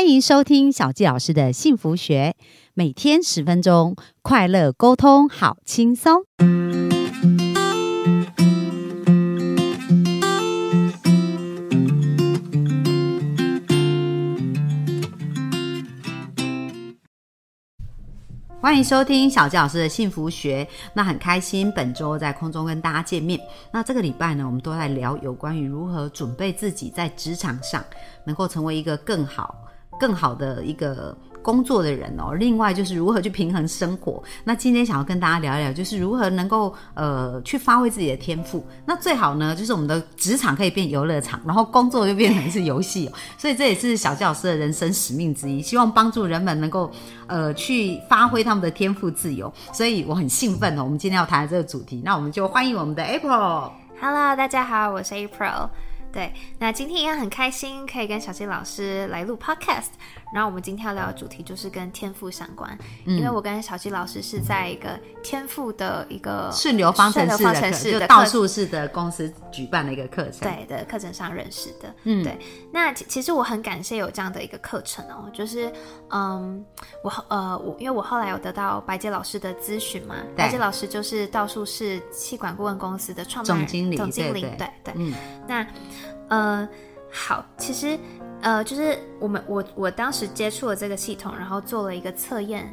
欢迎收听小纪老师的幸福学，每天十分钟，快乐沟通，好轻松。欢迎收听小纪老师的幸福学。那很开心，本周在空中跟大家见面。那这个礼拜呢，我们都在聊有关于如何准备自己在职场上能够成为一个更好、更好的一个工作的人哦。另外就是如何去平衡生活。那今天想要跟大家聊一聊，就是如何能够呃去发挥自己的天赋。那最好呢，就是我们的职场可以变游乐场，然后工作就变成是游戏哦。所以这也是小教师的人生使命之一，希望帮助人们能够。呃，去发挥他们的天赋自由，所以我很兴奋哦。我们今天要谈的这个主题，那我们就欢迎我们的 April。Hello，大家好，我是 April。对，那今天也很开心可以跟小七老师来录 Podcast。然后我们今天要聊的主题就是跟天赋相关，因为我跟小七老师是在一个天赋的一个顺流方程式顺流方的，程式的就倒课数式的公司举办的一个课程。对的课程上认识的。嗯，对。那其其实我很感谢有这样的一个课程哦，就是嗯，我后呃我因为我后来有得到白洁老师的咨询嘛，白洁老师就是道术式气管顾问公司的创办人总经理总经理，对对对对。嗯那呃好，其实呃就是我们我我当时接触了这个系统，然后做了一个测验，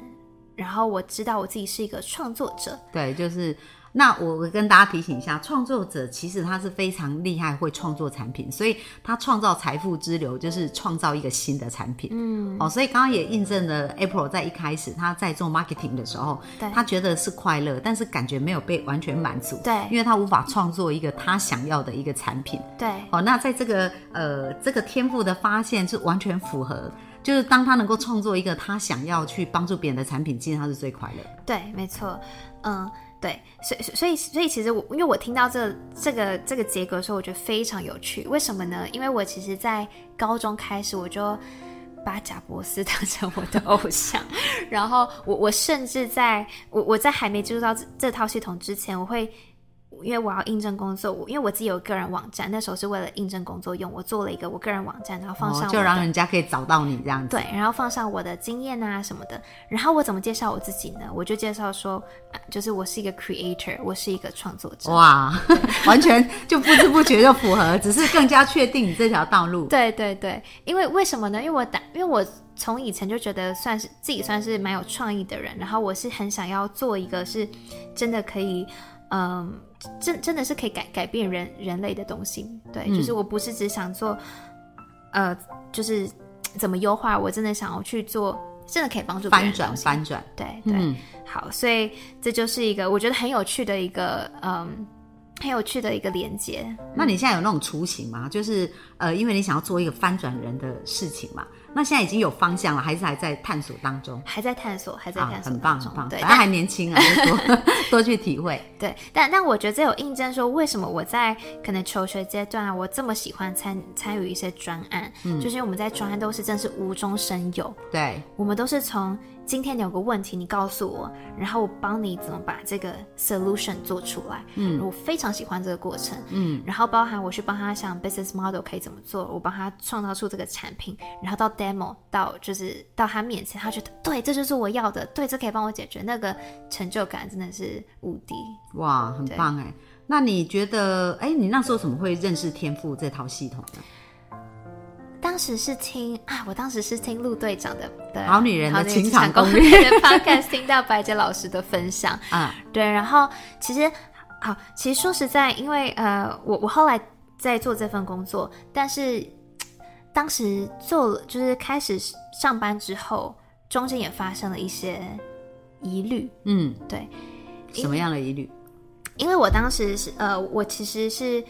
然后我知道我自己是一个创作者，对，就是那我我跟大家提醒一下，创作者其实他是非常厉害，会创作产品，所以他创造财富之流就是创造一个新的产品。嗯，哦，所以刚刚也印证了 April 在一开始他在做 marketing 的时候，对他觉得是快乐，但是感觉没有被完全满足。对因为他无法创作一个他想要的一个产品。对哦，那在这个呃这个天赋的发现是完全符合，就是当他能够创作一个他想要去帮助别人的产品，其实他是最快乐。对，没错，嗯，对，所以所以所以其实我因为我听到这这个这个结果的时候，我觉得非常有趣。为什么呢？因为我其实，在高中开始我就把贾博斯 当成我的偶像，然后我我甚至在我我在还没接触到这这套系统之前，我会。因为我要应征工作，我因为我自己有个人网站，那时候是为了应征工作用，我做了一个我个人网站，然后放上哦，就让人家可以找到你这样子。对，然后放上我的经验啊什么的。然后我怎么介绍我自己呢？我就介绍说，呃就是我是一个 creator，我是一个创作者。哇，完全就不知不觉就符合，只是更加确定你这条道路。对对对，因为为什么呢？因为我打，因为我从以前就觉得算是自己算是蛮有创意的人，然后我是很想要做一个是真的可以，嗯，真真的是可以改改变人人类的东西。对，嗯就是我不是只想做，呃，就是怎么优化，我真的想要去做，真的可以帮助翻转翻转，对对，嗯好，所以这就是一个我觉得很有趣的一个嗯，很有趣的一个连接。那你现在有那种雏形吗？就是呃，因为你想要做一个翻转人的事情嘛，那现在已经有方向了，还是还在探索当中？还在探索，还在啊探，索很棒很棒，对，反正还年轻啊，多去体会。对，但但我觉得这有印证说，为什么我在可能求学阶段啊，我这么喜欢参参与一些专案，嗯就是因为我们在专案都是真是无中生有，对，我们都是从今天你有个问题，你告诉我，然后我帮你怎么把这个 solution 做出来。嗯，我非常喜欢这个过程。嗯，然后包含我去帮他想 business model 可以怎么做，我帮他创造出这个产品，然后到 demo 到就是到他面前，他觉得对，这就是我要的，对，这可以帮我解决，那个成就感真的是无敌。哇，很棒哎。那你觉得，哎，你那时候怎么会认识天赋这套系统呢？当时是听啊，我当时是听陆队长的的好女人的情场攻略。的 podcast，听到白洁老师的分享，啊，对，然后其实好，其实说实在，因为呃，我我后来在做这份工作，但是当时做了就是开始上班之后，中间也发生了一些疑虑，嗯，对，什么样的疑虑？因为我当时是呃，我其实是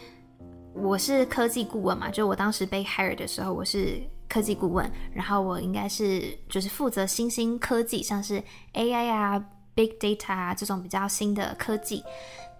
我是科技顾问嘛，就我当时被 hire 的时候，我是科技顾问，然后我应该是就是负责新兴科技，像是 AI 啊、Big Data 啊这种比较新的科技。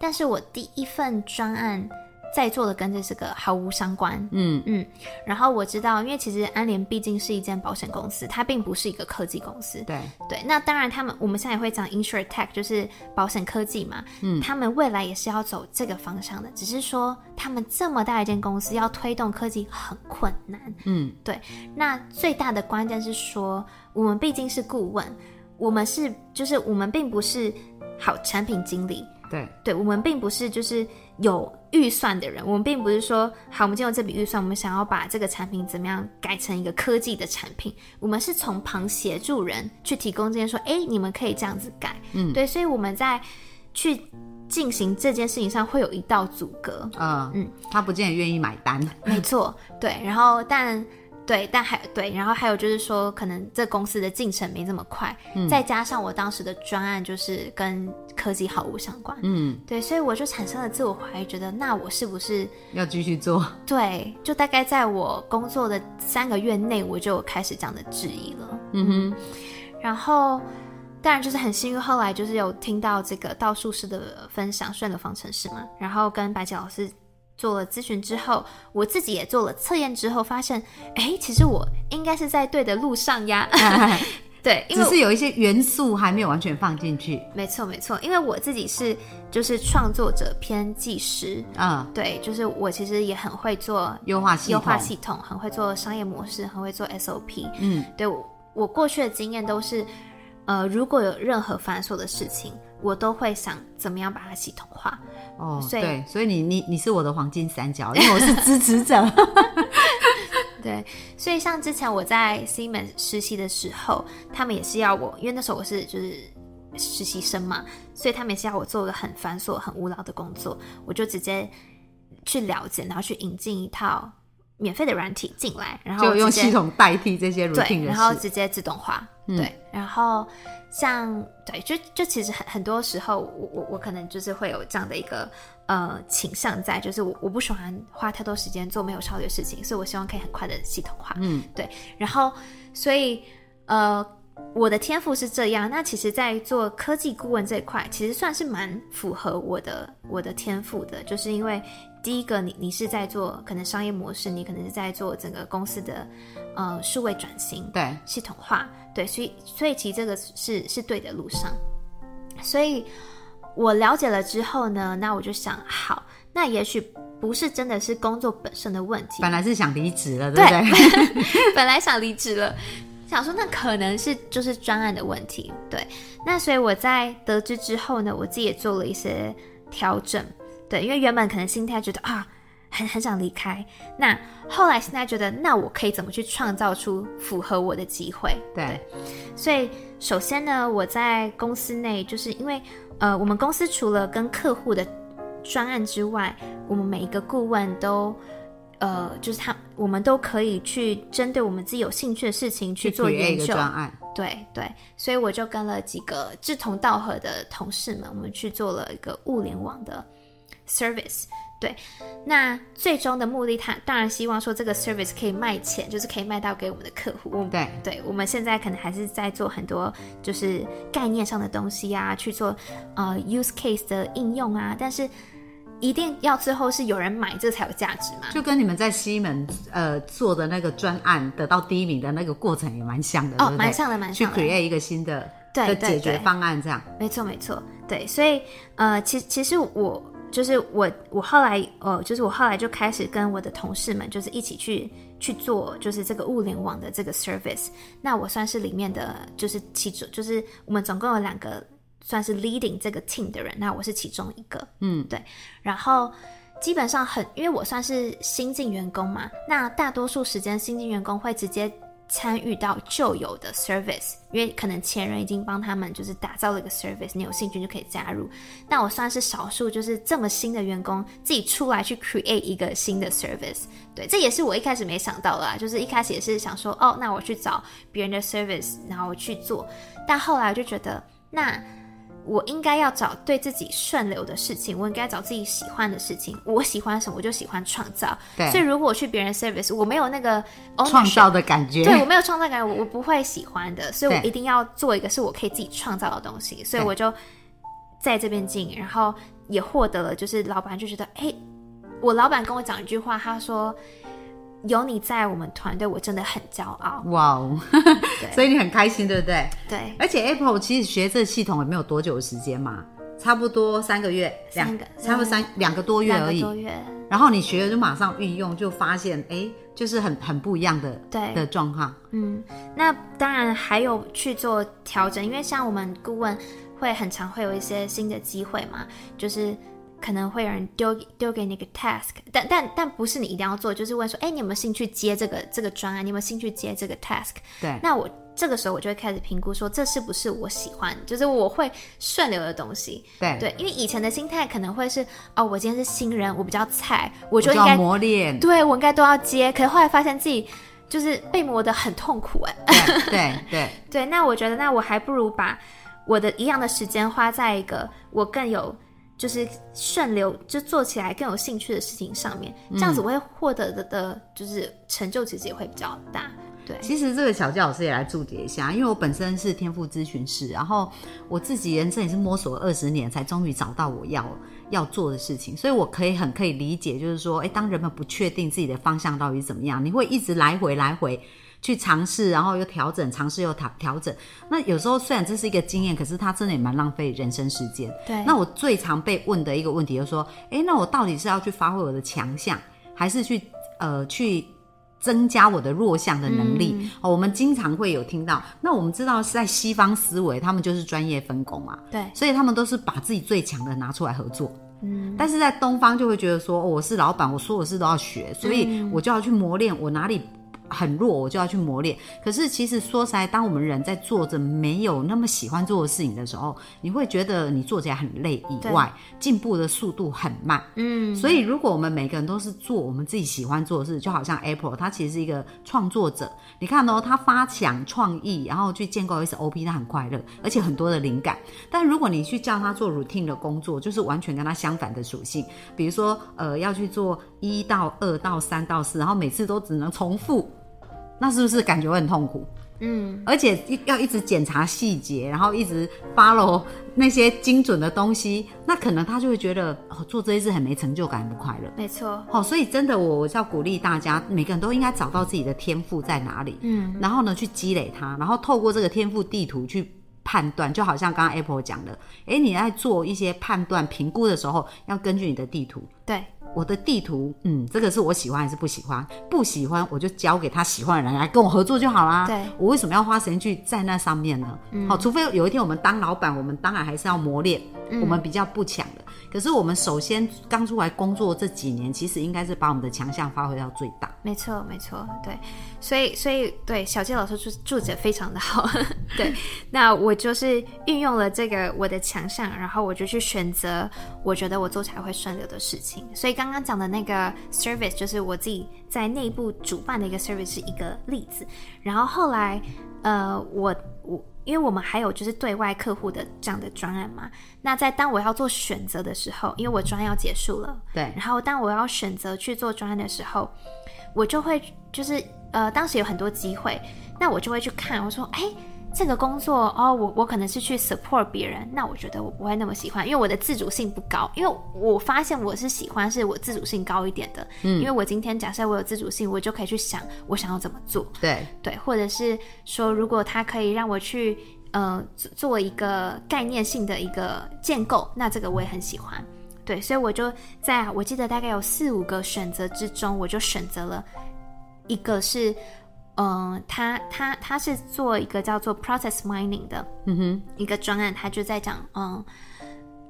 但是我第一份专案在座的跟这个毫无相关。嗯嗯，然后我知道，因为其实安联毕竟是一间保险公司，它并不是一个科技公司。对，对，那当然，他们我们现在也会讲 insure tech，就是保险科技嘛。嗯，他们未来也是要走这个方向的，只是说他们这么大一间公司要推动科技很困难。嗯，对。那最大的关键是说，我们毕竟是顾问，我们是就是我们并不是好产品经理。对，对我们并不是就是有预算的人，我们并不是说好，我们就用这笔预算，我们想要把这个产品怎么样改成一个科技的产品，我们是从旁协助人去提供这件说，哎，你们可以这样子改，嗯，对，所以我们在去进行这件事情上会有一道阻隔，嗯嗯，他不见得愿意买单。没错，对，然后但。对，但还对，然后还有就是说，可能这公司的进程没这么快，再加上我当时的专案就是跟科技毫无相关，嗯，对，所以我就产生了自我怀疑，觉得那我是不是要继续做？对，就大概在我工作的三个月内，我就开始这样的质疑了，嗯哼，然后当然就是很幸运，后来就是有听到这个道术师的分享，顺了方程式嘛，然后跟白姐老师。做了咨询之后，我自己也做了测验之后，发现，哎，其实我应该是在对的路上呀。对，只是有一些元素还没有完全放进去。没错，没错，因为我自己是就是创作者偏技师啊，对，就是我其实也很会做优化系优化系统，很会做商业模式，很会做 SOP。嗯，对我我过去的经验都是，呃，如果有任何繁琐的事情，我都会想怎么样把它系统化。哦，对，所以你你你是我的黄金三角，因为我是支持者。对，所以像之前我在 Siemens 实习的时候，他们也是要我，因为那时候我是就是实习生嘛，所以他们也是要我做个很繁琐、很无聊的工作，我就直接去了解，然后去引进一套免费的软体进来，然后就用系统代替这些 routine 对，然后直接自动化，对，然后。像对，就就其实很很多时候，我我我可能就是会有这样的一个呃倾向在，就是我我不喜欢花太多时间做没有效率的事情，所以我希望可以很快的系统化。嗯，对。然后，所以呃，我的天赋是这样。那其实，在做科技顾问这一块，其实算是蛮符合我的我的天赋的，就是因为第一个，你你是在做可能商业模式，你可能是在做整个公司的呃数位转型，对，系统化。对，所以所以其实这个是是对的路上，所以我了解了之后呢，那我就想，好，那也许不是真的是工作本身的问题，本来是想离职了，对不对？本来想离职了，想说那可能是就是专案的问题，对。那所以我在得知之后呢，我自己也做了一些调整，对，因为原本可能心态觉得啊。很很想离开，那后来现在觉得，那我可以怎么去创造出符合我的机会？对，所以首先呢，我在公司内，就是因为呃，我们公司除了跟客户的专案之外，我们每一个顾问都呃，就是他，我们都可以去针对我们自己有兴趣的事情去做研究专案。对对，所以我就跟了几个志同道合的同事们，我们去做了一个物联网的 service。对，那最终的目的，他当然希望说这个 service 可以卖钱，就是可以卖到给我们的客户。对，对我们现在可能还是在做很多就是概念上的东西啊，去做呃 use case 的应用啊，但是一定要最后是有人买，这才有价值嘛。就跟你们在西门呃做的那个专案得到第一名的那个过程也蛮像的，哦，蛮像的，蛮像的。去 create 一个新的的解决方案，这样。没错，没错，对，所以呃，其其实我。就是我，我后来，呃，就是我后来就开始跟我的同事们，就是一起去去做，就是这个物联网的这个 service。那我算是里面的，就是其中，就是我们总共有两个算是 leading 这个 team 的人，那我是其中一个，嗯，对。然后基本上很，因为我算是新进员工嘛，那大多数时间新进员工会直接。参与到旧有的 service，因为可能前人已经帮他们就是打造了一个 service，你有兴趣就可以加入。那我算是少数，就是这么新的员工自己出来去 create 一个新的 service。对，这也是我一开始没想到的，就是一开始也是想说，哦，那我去找别人的 service，然后去做。但后来我就觉得，那。我应该要找对自己顺流的事情，我应该找自己喜欢的事情。我喜欢什么，我就喜欢创造。对，所以如果我去别人 service，我没有那个创造的感觉，对我没有创造感，我我不会喜欢的。所以我一定要做一个是我可以自己创造的东西。所以我就在这边进，然后也获得了，就是老板就觉得，哎，我老板跟我讲一句话，他说：“有你在我们团队，我真的很骄傲。哇哦，所以你很开心，对不对？”对，而且 Apple 其实学这个系统也没有多久的时间嘛，差不多三个月，两三个差不多三两个多月而已。然后你学了就马上运用，就发现哎，就是很很不一样的对。的状况。嗯，那当然还有去做调整，因为像我们顾问会很常会有一些新的机会嘛，就是可能会有人丢丢给你个 task，但但但不是你一定要做，就是问说，哎，你有没有兴趣接这个这个专案？你有没有兴趣接这个 task？对，那我这个时候我就会开始评估说，这是不是我喜欢，就是我会顺流的东西。对对，因为以前的心态可能会是，哦，我今天是新人，我比较菜，我我就应该磨练。对我应该都要接，可是后来发现自己就是被磨得很痛苦哎。对对对 对，那我觉得那我还不如把我的一样的时间花在一个我更有就是顺流，就做起来更有兴趣的事情上面，这样子我会获得的的就是成就其实也会比较大。对，其实这个小教老师也来注解一下，因为我本身是天赋咨询师，然后我自己人生也是摸索二十年，才终于找到我要要做的事情，所以我可以很可以理解，就是说，哎，当人们不确定自己的方向到底怎么样，你会一直来回来回去尝试，然后又调整，尝试又调调整。那有时候虽然这是一个经验，可是它真的也蛮浪费人生时间。对那我最常被问的一个问题就是说，诶，那我到底是要去发挥我的强项，还是去呃去增加我的弱项的能力？嗯哦，我们经常会有听到，那我们知道是在西方思维，他们就是专业分工嘛，对，所以他们都是把自己最强的拿出来合作。嗯，但是在东方就会觉得说，哦我是老板，我所有事都要学，所以嗯我就要去磨练我哪里很弱，我就要去磨练。可是其实说实在，当我们人在做着没有那么喜欢做的事情的时候，你会觉得你做起来很累，以外进步的速度很慢。嗯，所以如果我们每个人都是做我们自己喜欢做的事，就好像 Apple，它其实是一个创作者。你看哦，他发想创意，然后去建构 SOP，他很快乐，而且很多的灵感。但如果你去叫他做 routine 的工作，就是完全跟他相反的属性。比如说，呃，要去做一到二到三到四，然后每次都只能重复，那是不是感觉会很痛苦？嗯，而且一要一直检查细节，然后一直 follow 那些精准的东西，那可能他就会觉得哦，做这些事很没成就感，很不快乐。没错，好、所以真的我我是要鼓励大家，每个人都应该找到自己的天赋在哪里，嗯，然后呢去积累它，然后透过这个天赋地图去判断，就好像刚刚 Apple 讲的，诶，你在做一些判断评估的时候，要根据你的地图。对，我的地图，嗯，这个是我喜欢还是不喜欢？不喜欢我就交给他喜欢的人来跟我合作就好啦。对我为什么要花时间去在那上面呢？好、除非有一天我们当老板，我们当然还是要磨练，我们比较不强的。可是我们首先刚出来工作这几年，其实应该是把我们的强项发挥到最大。没错，没错，对，所以，所以，对小杰老师住住着非常的好，对，那我就是运用了这个我的强项，然后我就去选择我觉得我做起来会顺流的事情。所以刚刚讲的那个 service 就是我自己在内部主办的一个 service 是一个例子，然后后来，呃，我我。因为我们还有就是对外客户的这样的专案嘛，那在当我要做选择的时候，因为我专案要结束了，对，然后当我要选择去做专案的时候，我就会就是呃，当时有很多机会，那我就会去看，我说，哎，这个工作哦，我我可能是去 support 别人，那我觉得我不会那么喜欢，因为我的自主性不高，因为我发现我是喜欢是我自主性高一点的，嗯，因为我今天假设我有自主性，我就可以去想我想要怎么做，对，对，或者是说，如果他可以让我去呃做做一个概念性的一个建构，那这个我也很喜欢。对，所以我就在我记得大概有四五个选择之中，我就选择了一个是，嗯、他他他是做一个叫做 process mining 的，嗯哼，一个专案，他就在讲，嗯，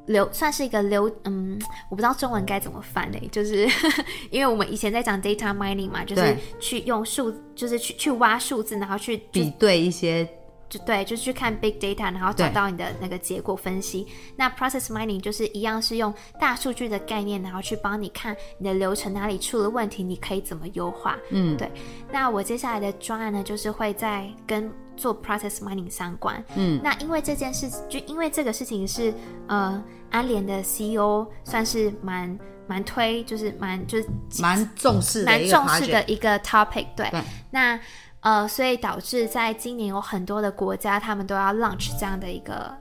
流算是一个流，嗯，我不知道中文该怎么翻嘞，就是 因为我们以前在讲 data mining 嘛，就是去用数，就是去去挖数字，然后去比对一些就对，就是去看 big data，然后找到你的那个结果分析。那 process mining 就是一样是用大数据的概念，然后去帮你看你的流程哪里出了问题，你可以怎么优化。嗯，对。那我接下来的专案呢，就是会在跟做 process mining 相关。嗯，那因为这件事，就因为这个事情是呃安联的 CEO 算是蛮蛮推，就是蛮就是蛮重视蛮重视的一个 topic，对。对那呃，所以导致在今年有很多的国家，他们都要 launch 这样的一个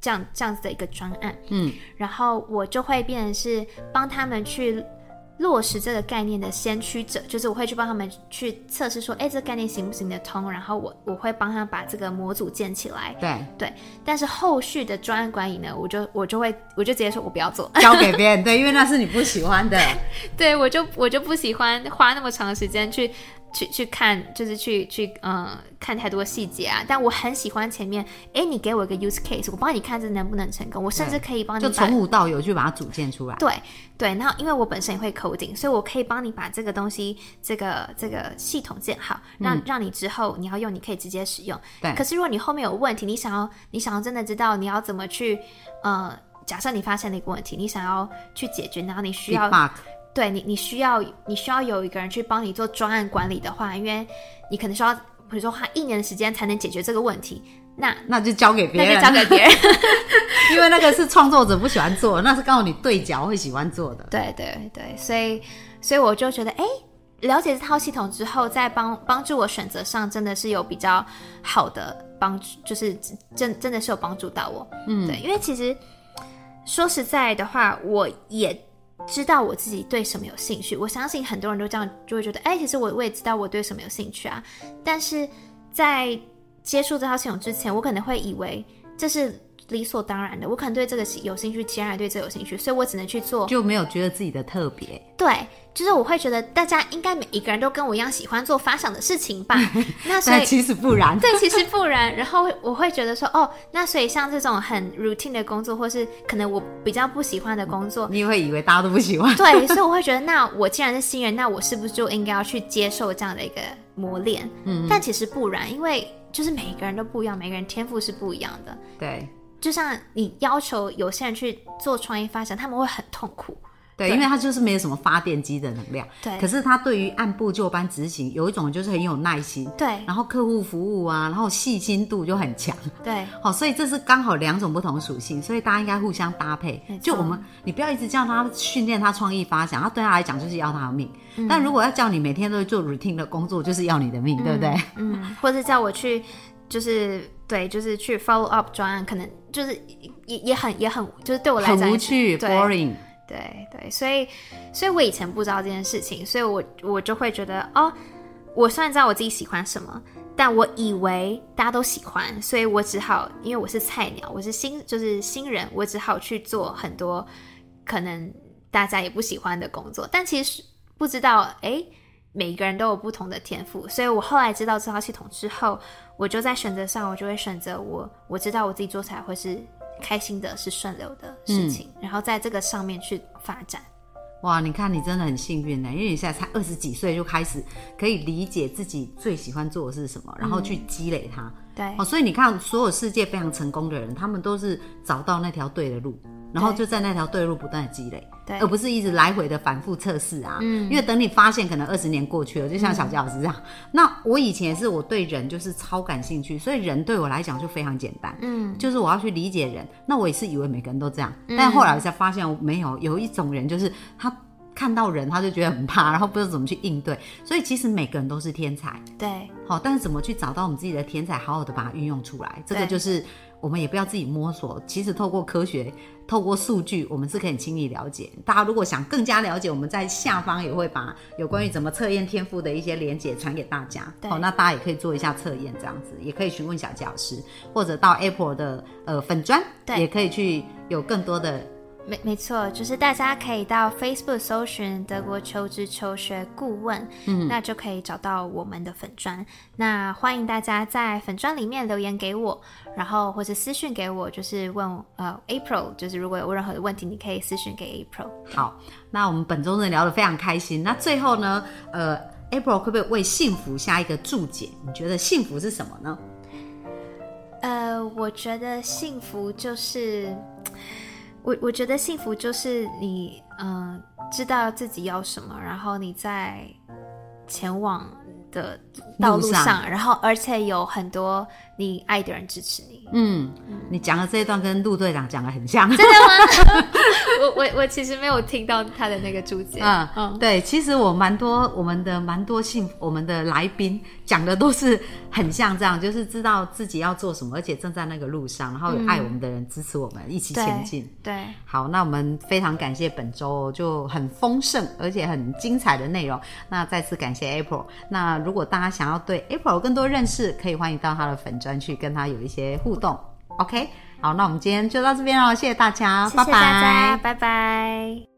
这样这样子的一个专案，嗯，然后我就会变成是帮他们去落实这个概念的先驱者，就是我会去帮他们去测试说，哎，这个概念行不行得通，然后我我会帮他把这个模组建起来。对对，但是后续的专案管理呢，我就我就会我就直接说我不要做，交给 别人。对，因为那是你不喜欢的。对我就我就不喜欢花那么长时间去。去去看，就是去去嗯看太多细节啊。但我很喜欢前面，哎，你给我一个 use case，我帮你看这能不能成功。我甚至可以帮你就从无到有去把它组建出来。对对，然后因为我本身也会 coding，所以我可以帮你把这个东西，这个这个系统建好，让让你之后你要用，你可以直接使用。对。可是如果你后面有问题，你想要你想要真的知道你要怎么去，呃，假设你发现了一个问题，你想要去解决，然后你需要。对你，你需要你需要有一个人去帮你做专案管理的话，因为你可能需要，比如说花一年的时间才能解决这个问题，那那就交给别人，那就交给别人，因为那个是创作者不喜欢做，那是刚好你对角会喜欢做的。对对对，所以所以我就觉得，哎，了解这套系统之后，在帮帮助我选择上，真的是有比较好的帮助，就是真真的是有帮助到我。嗯，对，因为其实说实在的话，我也。知道我自己对什么有兴趣，我相信很多人都这样就会觉得，哎，其实我我也知道我对什么有兴趣啊。但是在接触这套系统之前，我可能会以为这是。理所当然的，我可能对这个有兴趣，其他人对这有兴趣，所以我只能去做，就没有觉得自己的特别。对，就是我会觉得大家应该每一个人都跟我一样喜欢做发想的事情吧。那所以其实不然，对，其实不然。然后我会觉得说，哦，那所以像这种很 routine 的工作，或是可能我比较不喜欢的工作，你会以为大家都不喜欢。对，所以我会觉得，那我既然是新人，那我是不是就应该要去接受这样的一个磨练？嗯，但其实不然，因为就是每一个人都不一样，每个人天赋是不一样的。对。就像你要求有些人去做创意发展，他们会很痛苦。对，因为他就是没有什么发电机的能量。对。可是他对于按部就班执行，有一种就是很有耐心。对。然后客户服务啊，然后细心度就很强。对。好，所以这是刚好两种不同属性，所以大家应该互相搭配。就我们，你不要一直叫他训练他创意发展，他对他来讲就是要他的命。但如果要叫你每天都做 routine 的工作，就是要你的命，对不对？嗯。或者叫我去，就是对，就是去 follow up 专案，可能。就是也也很也很就是对我来讲很无趣，boring。对对，所以所以我以前不知道这件事情，所以我我就会觉得哦，我虽然知道我自己喜欢什么，但我以为大家都喜欢，所以我只好因为我是菜鸟，我是新就是新人，我只好去做很多可能大家也不喜欢的工作。但其实不知道，哎，每一个人都有不同的天赋，所以我后来知道这套系统之后。我就在选择上，我就会选择我我知道我自己做起来会是开心的，是顺流的事情，然后在这个上面去发展。哇，你看你真的很幸运呢，因为你现在才二十几岁就开始可以理解自己最喜欢做的是什么，然后去积累它。对，哦，所以你看，所有世界非常成功的人，他们都是找到那条对的路。然后就在那条对路不断的积累，对，而不是一直来回的反复测试啊。嗯，因为等你发现，可能二十年过去了，就像小杰老师这样。那我以前是我对人就是超感兴趣，所以人对我来讲就非常简单。嗯，就是我要去理解人。那我也是以为每个人都这样，但后来才发现没有，有一种人就是他看到人他就觉得很怕，然后不知道怎么去应对。所以其实每个人都是天才。对，好，但是怎么去找到我们自己的天才，好好的把它运用出来，这个就是我们也不要自己摸索。其实透过科学。透过数据，我们是可以轻易了解。大家如果想更加了解，我们在下方也会把有关于怎么测验天赋的一些连接传给大家。好，那大家也可以做一下测验，这样子也可以询问小教师，或者到 Apple 的呃粉砖，也可以去有更多的。没没错，就是大家可以到 Facebook 搜寻德国求职求学顾问，嗯，那就可以找到我们的粉砖。那欢迎大家在粉砖里面留言给我，然后或者私讯给我，就是问呃 April，就是如果有任何的问题，你可以私讯给 April。好，那我们本周呢聊得非常开心。那最后呢，呃，April 会不会为幸福下一个注解？你觉得幸福是什么呢？呃，我觉得幸福就是。我我觉得幸福就是你，嗯，知道自己要什么，然后你在前往的道路上，然后而且有很多你爱的人支持你。嗯，你讲的这一段跟陆队长讲的很像，真的吗？我我我其实没有听到他的那个注解。嗯嗯，对，其实我蛮多我们的蛮多幸我们的来宾讲的都是很像这样，就是知道自己要做什么，而且正在那个路上，然后有爱我们的人支持我们一起前进。对，好，那我们非常感谢本周就很丰盛而且很精彩的内容。那再次感谢 April。那如果大家想要对 April 更多认识，可以欢迎到他的粉专去跟他有一些互动。OK，好，那我们今天就到这边哦，谢谢大家，谢谢大家，拜拜。